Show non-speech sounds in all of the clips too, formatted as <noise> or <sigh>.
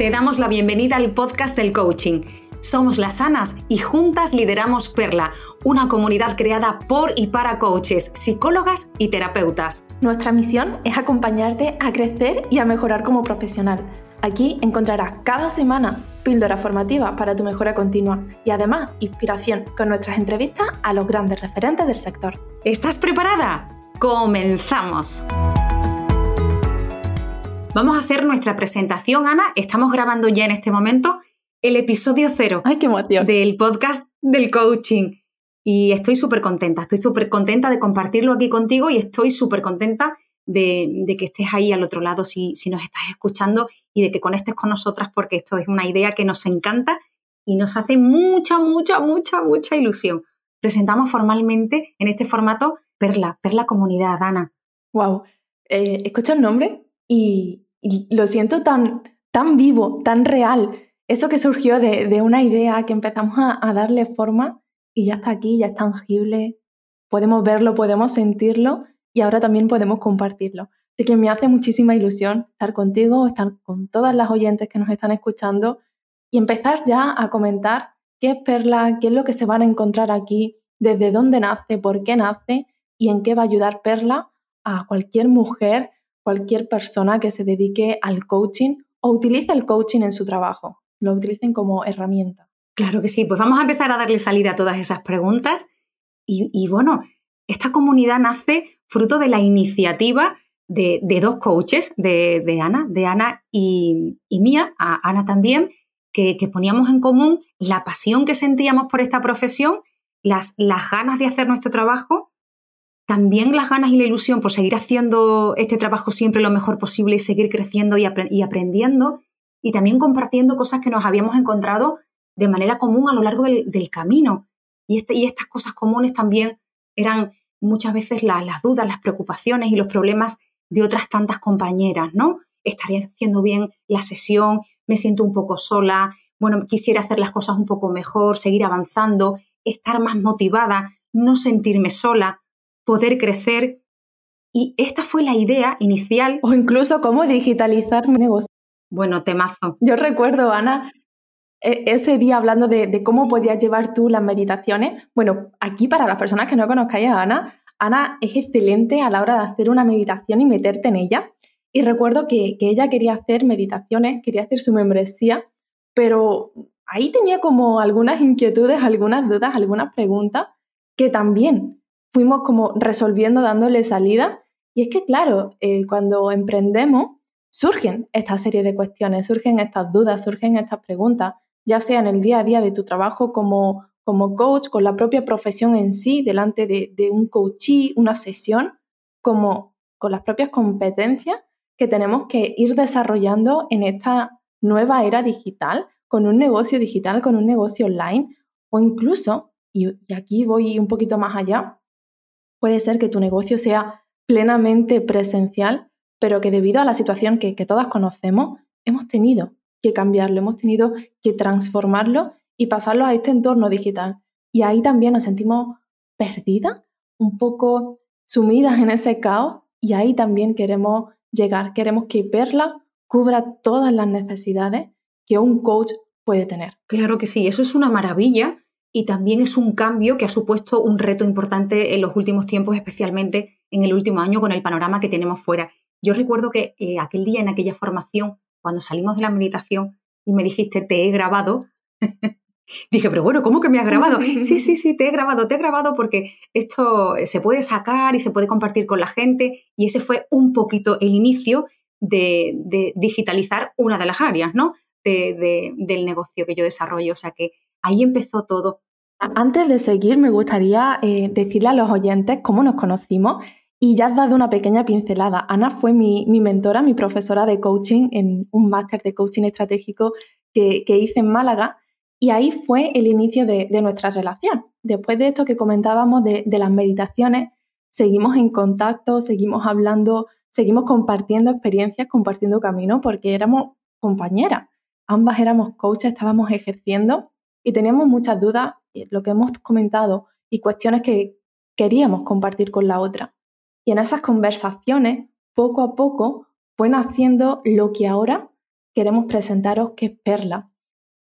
Te damos la bienvenida al podcast del coaching. Somos las Anas y juntas lideramos Perla, una comunidad creada por y para coaches, psicólogas y terapeutas. Nuestra misión es acompañarte a crecer y a mejorar como profesional. Aquí encontrarás cada semana píldora formativa para tu mejora continua y además inspiración con nuestras entrevistas a los grandes referentes del sector. ¿Estás preparada? ¡Comenzamos! Vamos a hacer nuestra presentación, Ana. Estamos grabando ya en este momento el episodio cero ¡Ay, qué emoción! del podcast del coaching. Y estoy súper contenta, estoy súper contenta de compartirlo aquí contigo y estoy súper contenta de, que estés ahí al otro lado si, si nos estás escuchando y de que conectes con nosotras porque esto es una idea que nos encanta y nos hace mucha, mucha, mucha, mucha ilusión. Presentamos formalmente en este formato Perla, Perla Comunidad, Ana. ¡Wow! Eh, escucho el nombre y, lo siento tan, tan vivo, tan real. Eso que surgió de, una idea que empezamos a, darle forma y ya está aquí, ya es tangible, podemos verlo, podemos sentirlo y ahora también podemos compartirlo. Así que me hace muchísima ilusión estar contigo, estar con todas las oyentes que nos están escuchando y empezar ya a comentar qué es Perla, qué es lo que se van a encontrar aquí, desde dónde nace, por qué nace y en qué va a ayudar Perla a cualquier mujer cualquier persona que se dedique al coaching o utilice el coaching en su trabajo, lo utilicen como herramienta. Claro que sí, pues vamos a empezar a darle salida a todas esas preguntas y, bueno, esta comunidad nace fruto de la iniciativa de, dos coaches, de, Ana, de Ana y, mía, a Ana también, que, poníamos en común la pasión que sentíamos por esta profesión, las, las ganas de hacer nuestro trabajo también las ganas y la ilusión por seguir haciendo este trabajo siempre lo mejor posible y seguir creciendo y, aprendiendo y también compartiendo cosas que nos habíamos encontrado de manera común a lo largo del, camino. Y, este, y, estas cosas comunes también eran muchas veces las dudas, las preocupaciones y los problemas de otras tantas compañeras, ¿no? Estaría haciendo bien la sesión, me siento un poco sola, bueno, quisiera hacer las cosas un poco mejor, seguir avanzando, estar más motivada, no sentirme sola poder crecer. Y esta fue la idea inicial. O incluso cómo digitalizar mi negocio. Bueno, temazo. Yo recuerdo, Ana, e, ese día hablando de, cómo podías llevar tú las meditaciones. Bueno, aquí para las personas que no conozcáis a Ana, Ana es excelente a la hora de hacer una meditación y meterte en ella. Y recuerdo que, que ella quería hacer meditaciones, quería hacer su membresía, pero ahí tenía como algunas inquietudes, algunas dudas, algunas preguntas que también fuimos como resolviendo, dándole salida. Y es que, claro, eh, cuando emprendemos, surgen esta serie de cuestiones, surgen estas dudas, surgen estas preguntas, ya sea en el día a día de tu trabajo como, como coach, con la propia profesión en sí, delante de, de un coachee, una sesión, como con las propias competencias que tenemos que ir desarrollando en esta nueva era digital, con un negocio digital, con un negocio online, o incluso, y aquí voy un poquito más allá, puede ser que tu negocio sea plenamente presencial, pero que debido a la situación que, todas conocemos, hemos tenido que cambiarlo, hemos tenido que transformarlo y pasarlo a este entorno digital. Y ahí también nos sentimos perdidas, un poco sumidas en ese caos y ahí también queremos llegar, queremos que Perla cubra todas las necesidades que un coach puede tener. Claro que sí, eso es una maravilla y también es un cambio que ha supuesto un reto importante en los últimos tiempos, especialmente en el último año con el panorama que tenemos fuera. Yo recuerdo que eh, aquel día en aquella formación, cuando salimos de la meditación y me dijiste, te he grabado, <laughs> dije, pero bueno, ¿cómo que me has grabado? <laughs> sí, sí, sí, te he grabado, te he grabado porque esto se puede sacar y se puede compartir con la gente y ese fue un poquito el inicio de, digitalizar una de las áreas, ¿no? del negocio que yo desarrollo. O sea que Ahí empezó todo. Antes de seguir, me gustaría eh, decirle a los oyentes cómo nos conocimos y ya has dado una pequeña pincelada. Ana fue mi, mentora, mi profesora de coaching en un máster de coaching estratégico que, hice en Málaga y ahí fue el inicio de, nuestra relación. Después de esto que comentábamos de, de las meditaciones, seguimos en contacto, seguimos hablando, seguimos compartiendo experiencias, compartiendo camino porque éramos compañeras. Ambas éramos coaches, estábamos ejerciendo y teníamos muchas dudas, eh, lo que hemos comentado, y cuestiones que queríamos compartir con la otra. Y en esas conversaciones, poco a poco, fue naciendo lo que ahora queremos presentaros qué es Perla.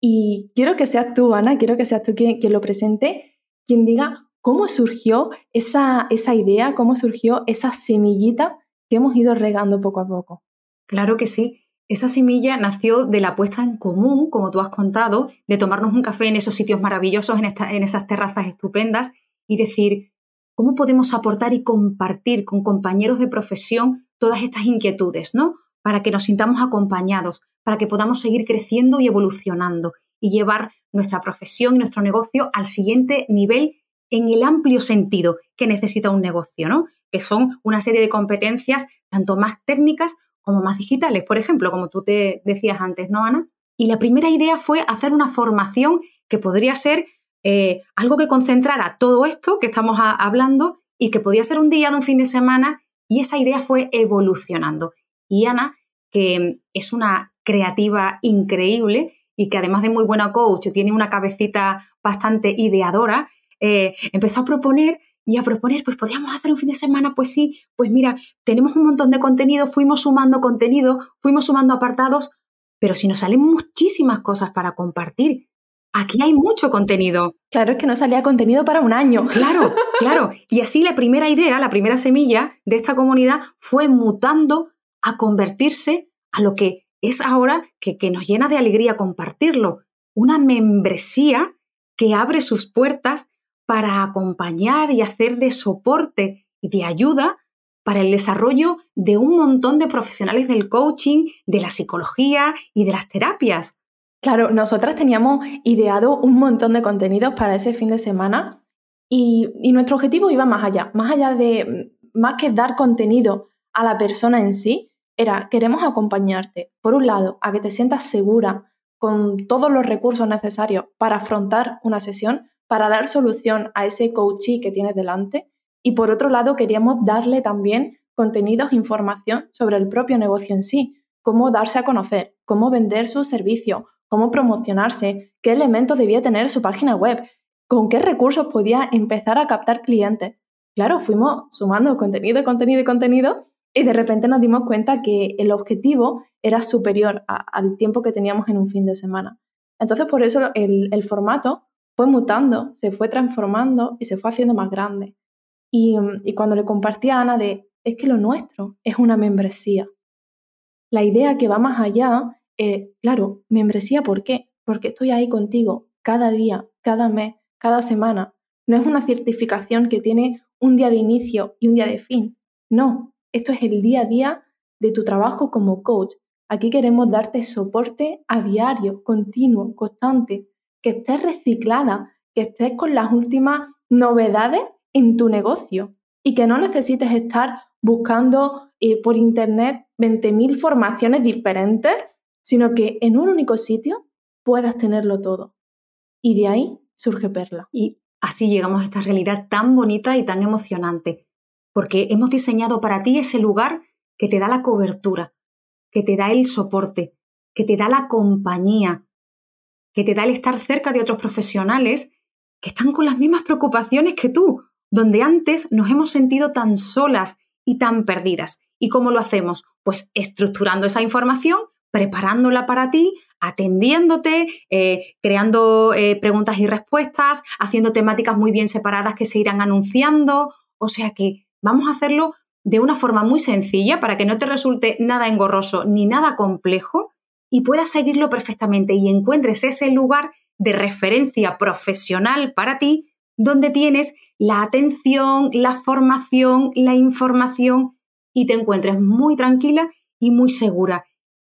Y quiero que seas tú, Ana, quiero que seas tú quien, lo presente, quien diga cómo surgió esa, esa idea, cómo surgió esa semillita que hemos ido regando poco a poco. Claro que sí. Esa semilla nació de la puesta en común, como tú has contado, de tomarnos un café en esos sitios maravillosos, en, en esas terrazas estupendas y decir, ¿cómo podemos aportar y compartir con compañeros de profesión todas estas inquietudes, ¿no? Para que nos sintamos acompañados, para que podamos seguir creciendo y evolucionando y llevar nuestra profesión y nuestro negocio al siguiente nivel en el amplio sentido que necesita un negocio, ¿no? Que son una serie de competencias tanto más técnicas como más digitales, por ejemplo, como tú te decías antes, ¿no, Ana? Y la primera idea fue hacer una formación que podría ser eh, algo que concentrara todo esto que estamos hablando y que podía ser un día de un fin de semana y esa idea fue evolucionando. Y Ana, que es una creativa increíble y que además de muy buena coach tiene una cabecita bastante ideadora, eh, empezó a proponer y a proponer, pues podríamos hacer un fin de semana, pues sí, pues mira, tenemos un montón de contenido, fuimos sumando contenido, fuimos sumando apartados, pero si nos salen muchísimas cosas para compartir, aquí hay mucho contenido. Claro, es que no salía contenido para un año. <laughs> Claro, claro. Y así la primera idea, la primera semilla de esta comunidad fue mutando a convertirse a lo que es ahora que, que nos llena de alegría compartirlo. Una membresía que abre sus puertas para acompañar y hacer de soporte y de ayuda para el desarrollo de un montón de profesionales del coaching, de la psicología y de las terapias. Claro, nosotras teníamos ideado un montón de contenidos para ese fin de semana y, y, nuestro objetivo iba más allá, más allá de, más que dar contenido a la persona en sí, era, queremos acompañarte, por un lado, a que te sientas segura con todos los recursos necesarios para afrontar una sesión, para dar solución a ese coachee que tienes delante. Y por otro lado, queríamos darle también contenidos, información sobre el propio negocio en sí, cómo darse a conocer, cómo vender su servicio, cómo promocionarse, qué elementos debía tener su página web, con qué recursos podía empezar a captar clientes. Claro, fuimos sumando contenido, contenido y contenido y de repente nos dimos cuenta que el objetivo era superior al tiempo que teníamos en un fin de semana. Entonces, por eso el formato fue mutando, se fue transformando y se fue haciendo más grande. Y, cuando le compartí a Ana de, es que lo nuestro es una membresía. La idea que va más allá es, claro, membresía, ¿por qué? Porque estoy ahí contigo cada día, cada mes, cada semana. No es una certificación que tiene un día de inicio y un día de fin. No, esto es el día a día de tu trabajo como coach. Aquí queremos darte soporte a diario, continuo, constante, que estés reciclada, que estés con las últimas novedades en tu negocio y que no necesites estar buscando eh, por internet 20.000 formaciones diferentes, sino que en un único sitio puedas tenerlo todo. Y de ahí surge Perla. Y así llegamos a esta realidad tan bonita y tan emocionante, porque hemos diseñado para ti ese lugar que te da la cobertura, que te da el soporte, que te da la compañía, que te da el estar cerca de otros profesionales que están con las mismas preocupaciones que tú, donde antes nos hemos sentido tan solas y tan perdidas. ¿Y cómo lo hacemos? Pues estructurando esa información, preparándola para ti, atendiéndote, eh, creando eh, preguntas y respuestas, haciendo temáticas muy bien separadas que se irán anunciando. O sea que vamos a hacerlo de una forma muy sencilla para que no te resulte nada engorroso ni nada complejo y puedas seguirlo perfectamente y encuentres ese lugar de referencia profesional para ti donde tienes la atención, la formación, la información y te encuentres muy tranquila y muy segura.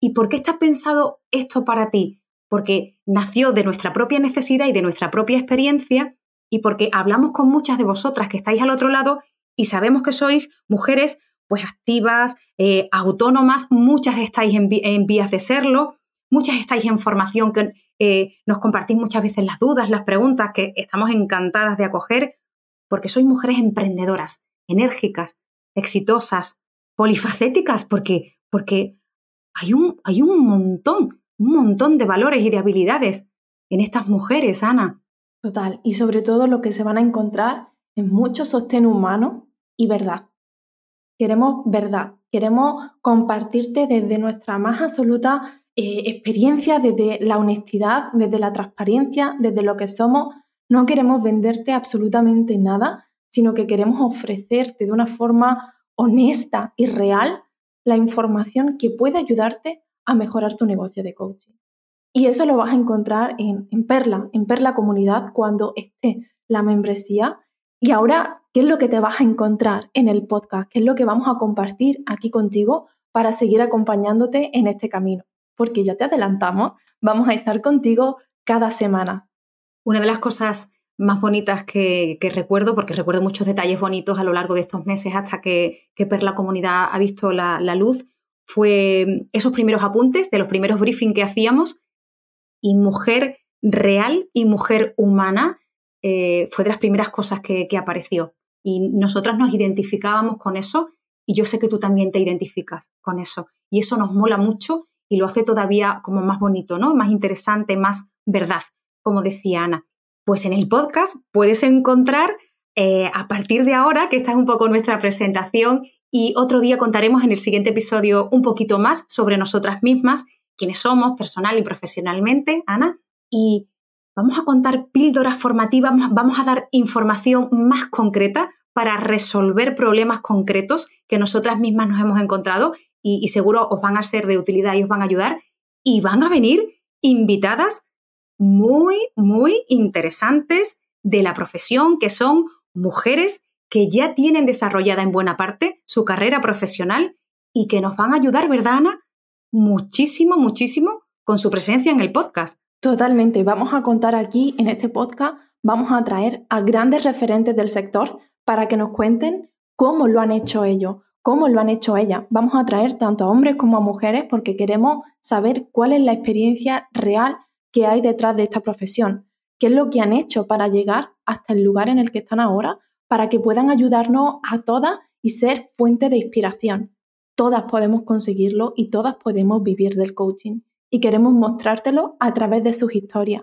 ¿Y por qué está pensado esto para ti? Porque nació de nuestra propia necesidad y de nuestra propia experiencia y porque hablamos con muchas de vosotras que estáis al otro lado y sabemos que sois mujeres pues activas, eh, autónomas, muchas estáis en, vías de serlo, muchas estáis en formación que eh, nos compartís muchas veces las dudas, las preguntas que estamos encantadas de acoger, porque sois mujeres emprendedoras, enérgicas, exitosas, polifacéticas, porque, porque hay, un, hay un montón, un montón de valores y de habilidades en estas mujeres, Ana. Total, y sobre todo lo que se van a encontrar es mucho sostén humano y verdad. Queremos verdad, queremos compartirte desde nuestra más absoluta eh, experiencia, desde la honestidad, desde la transparencia, desde lo que somos. No queremos venderte absolutamente nada, sino que queremos ofrecerte de una forma honesta y real la información que puede ayudarte a mejorar tu negocio de coaching. Y eso lo vas a encontrar en, en Perla, en Perla Comunidad, cuando esté la membresía. Y ahora, ¿qué es lo que te vas a encontrar en el podcast? ¿Qué es lo que vamos a compartir aquí contigo para seguir acompañándote en este camino? Porque ya te adelantamos, vamos a estar contigo cada semana. Una de las cosas más bonitas que, recuerdo, porque recuerdo muchos detalles bonitos a lo largo de estos meses hasta que, Perla Comunidad ha visto la, luz, fue esos primeros apuntes de los primeros briefings que hacíamos y mujer real y mujer humana eh, fue de las primeras cosas que, apareció. Y nosotras nos identificábamos con eso y yo sé que tú también te identificas con eso. Y eso nos mola mucho y lo hace todavía como más bonito, ¿no? Más interesante, más verdad, como decía Ana. Pues en el podcast puedes encontrar eh, a partir de ahora, que esta es un poco nuestra presentación, y otro día contaremos en el siguiente episodio un poquito más sobre nosotras mismas, quiénes somos personal y profesionalmente, Ana, y vamos a contar píldoras formativas, vamos a dar información más concreta para resolver problemas concretos que nosotras mismas nos hemos encontrado y, seguro os van a ser de utilidad y os van a ayudar. Y van a venir invitadas muy, muy interesantes de la profesión, que son mujeres que ya tienen desarrollada en buena parte su carrera profesional y que nos van a ayudar, ¿verdad, Ana? Muchísimo, muchísimo con su presencia en el podcast. Totalmente. Vamos a contar aquí en este podcast, vamos a traer a grandes referentes del sector para que nos cuenten cómo lo han hecho ellos, cómo lo han hecho ellas. Vamos a traer tanto a hombres como a mujeres porque queremos saber cuál es la experiencia real que hay detrás de esta profesión, qué es lo que han hecho para llegar hasta el lugar en el que están ahora, para que puedan ayudarnos a todas y ser fuente de inspiración. Todas podemos conseguirlo y todas podemos vivir del coaching. Y queremos mostrártelo a través de sus historias.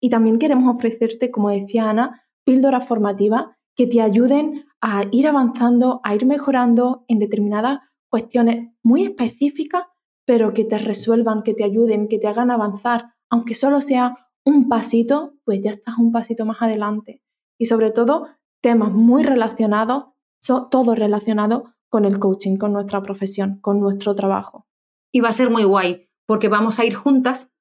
Y también queremos ofrecerte, como decía Ana, píldoras formativas que te ayuden a ir avanzando, a ir mejorando en determinadas cuestiones muy específicas, pero que te resuelvan, que te ayuden, que te hagan avanzar aunque solo sea un pasito, pues ya estás un pasito más adelante. Y sobre todo, temas muy relacionados, todo relacionado con el coaching, con nuestra profesión, con nuestro trabajo. Y va a ser muy guay, porque vamos a ir juntas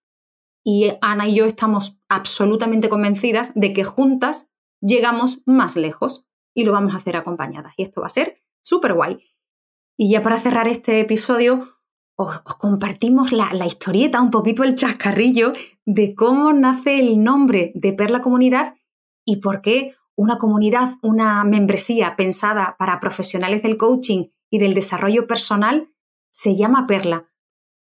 y Ana y yo estamos absolutamente convencidas de que juntas llegamos más lejos y lo vamos a hacer acompañadas. Y esto va a ser súper guay. Y ya para cerrar este episodio, os, compartimos la, historieta, un poquito el chascarrillo de cómo nace el nombre de Perla Comunidad y por qué una comunidad, una membresía pensada para profesionales del coaching y del desarrollo personal se llama Perla.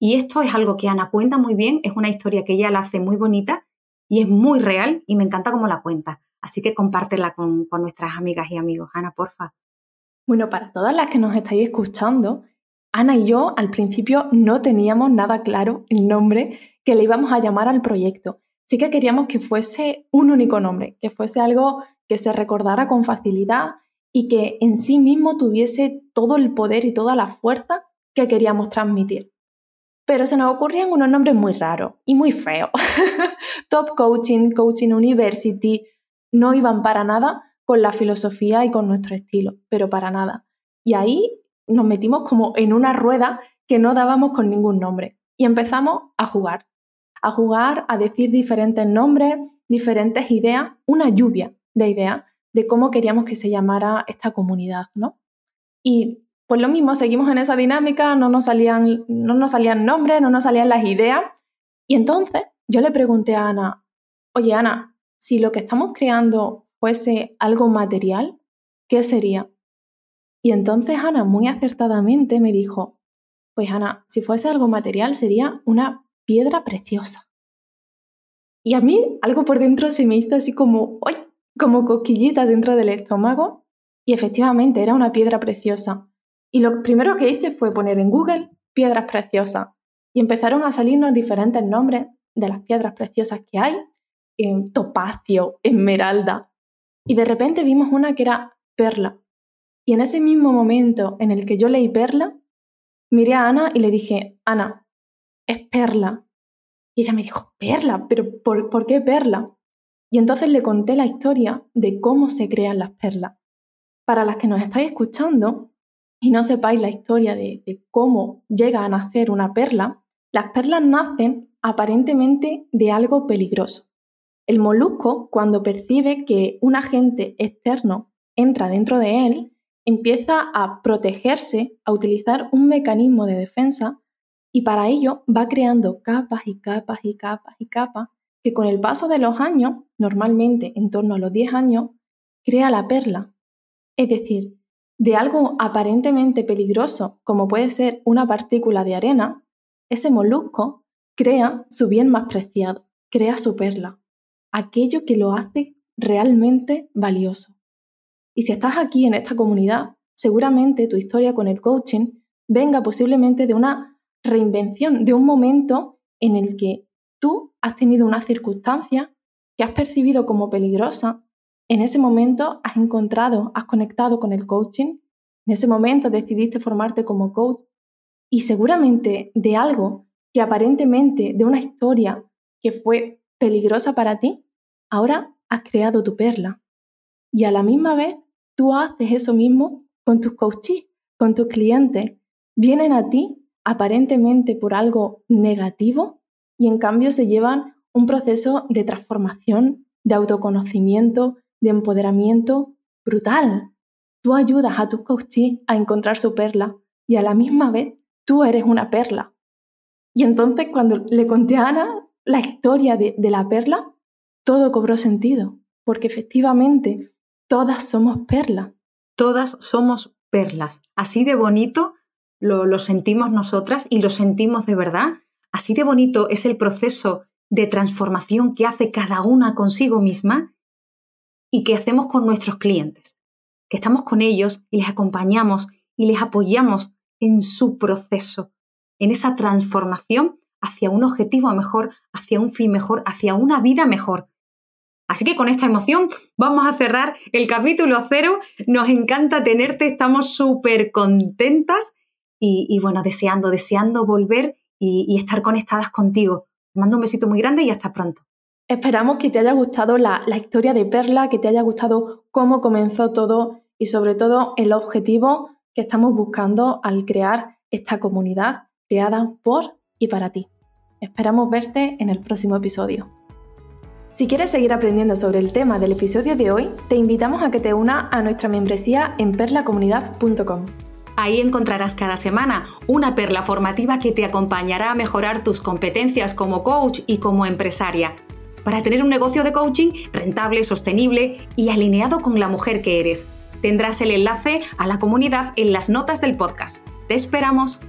Y esto es algo que Ana cuenta muy bien, es una historia que ella la hace muy bonita y es muy real y me encanta cómo la cuenta. Así que compártela con, nuestras amigas y amigos. Ana, porfa. Bueno, para todas las que nos estáis escuchando, Ana y yo al principio no teníamos nada claro el nombre que le íbamos a llamar al proyecto. Sí que queríamos que fuese un único nombre, que fuese algo que se recordara con facilidad y que en sí mismo tuviese todo el poder y toda la fuerza que queríamos transmitir. Pero se nos ocurrían unos nombres muy raros y muy feos. <laughs> Top Coaching, Coaching University, no iban para nada con la filosofía y con nuestro estilo, pero para nada. Y ahí nos metimos como en una rueda que no dábamos con ningún nombre y empezamos a jugar, a jugar, a decir diferentes nombres, diferentes ideas, una lluvia de ideas de cómo queríamos que se llamara esta comunidad, ¿no? Y pues lo mismo, seguimos en esa dinámica, no nos salían, no nos salían nombres, no nos salían las ideas. Y entonces yo le pregunté a Ana, oye Ana, si lo que estamos creando fuese algo material, ¿qué sería? Y entonces Ana muy acertadamente me dijo, pues Ana, si fuese algo material sería una piedra preciosa. Y a mí algo por dentro se me hizo así como, ¡ay! como cosquillita dentro del estómago. Y efectivamente era una piedra preciosa. Y lo primero que hice fue poner en Google piedras preciosas. Y empezaron a salirnos diferentes nombres de las piedras preciosas que hay. En topacio, esmeralda. Y de repente vimos una que era perla. Y en ese mismo momento en el que yo leí Perla, miré a Ana y le dije, Ana, es Perla. Y ella me dijo, Perla, pero ¿por, ¿por qué Perla? Y entonces le conté la historia de cómo se crean las perlas. Para las que nos estáis escuchando y no sepáis la historia de, cómo llega a nacer una perla, las perlas nacen aparentemente de algo peligroso. El molusco, cuando percibe que un agente externo entra dentro de él, empieza a protegerse, a utilizar un mecanismo de defensa y para ello va creando capas y capas y capas y capas que con el paso de los años, normalmente en torno a los 10 años, crea la perla. Es decir, de algo aparentemente peligroso como puede ser una partícula de arena, ese molusco crea su bien más preciado, crea su perla, aquello que lo hace realmente valioso. Y si estás aquí en esta comunidad, seguramente tu historia con el coaching venga posiblemente de una reinvención, de un momento en el que tú has tenido una circunstancia que has percibido como peligrosa, en ese momento has encontrado, has conectado con el coaching, en ese momento decidiste formarte como coach y seguramente de algo que aparentemente, de una historia que fue peligrosa para ti, ahora has creado tu perla. Y a la misma vez, tú haces eso mismo con tus coaches, con tus clientes. Vienen a ti aparentemente por algo negativo y en cambio se llevan un proceso de transformación, de autoconocimiento, de empoderamiento brutal. Tú ayudas a tus coaches a encontrar su perla y a la misma vez tú eres una perla. Y entonces cuando le conté a Ana la historia de, la perla, todo cobró sentido, porque efectivamente todas somos perlas. Todas somos perlas. Así de bonito lo, lo sentimos nosotras y lo sentimos de verdad. Así de bonito es el proceso de transformación que hace cada una consigo misma y que hacemos con nuestros clientes, que estamos con ellos y les acompañamos y les apoyamos en su proceso, en esa transformación hacia un objetivo mejor, hacia un fin mejor, hacia una vida mejor. Así que con esta emoción vamos a cerrar el capítulo cero. Nos encanta tenerte, estamos súper contentas y, bueno, deseando, deseando volver y, estar conectadas contigo. Te mando un besito muy grande y hasta pronto. Esperamos que te haya gustado la, la historia de Perla, que te haya gustado cómo comenzó todo y sobre todo el objetivo que estamos buscando al crear esta comunidad creada por y para ti. Esperamos verte en el próximo episodio. Si quieres seguir aprendiendo sobre el tema del episodio de hoy, te invitamos a que te una a nuestra membresía en perlacomunidad.com. Ahí encontrarás cada semana una perla formativa que te acompañará a mejorar tus competencias como coach y como empresaria, para tener un negocio de coaching rentable, sostenible y alineado con la mujer que eres. Tendrás el enlace a la comunidad en las notas del podcast. Te esperamos.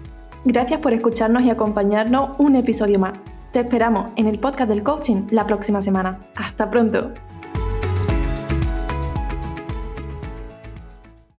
Gracias por escucharnos y acompañarnos un episodio más. Te esperamos en el podcast del coaching la próxima semana. Hasta pronto.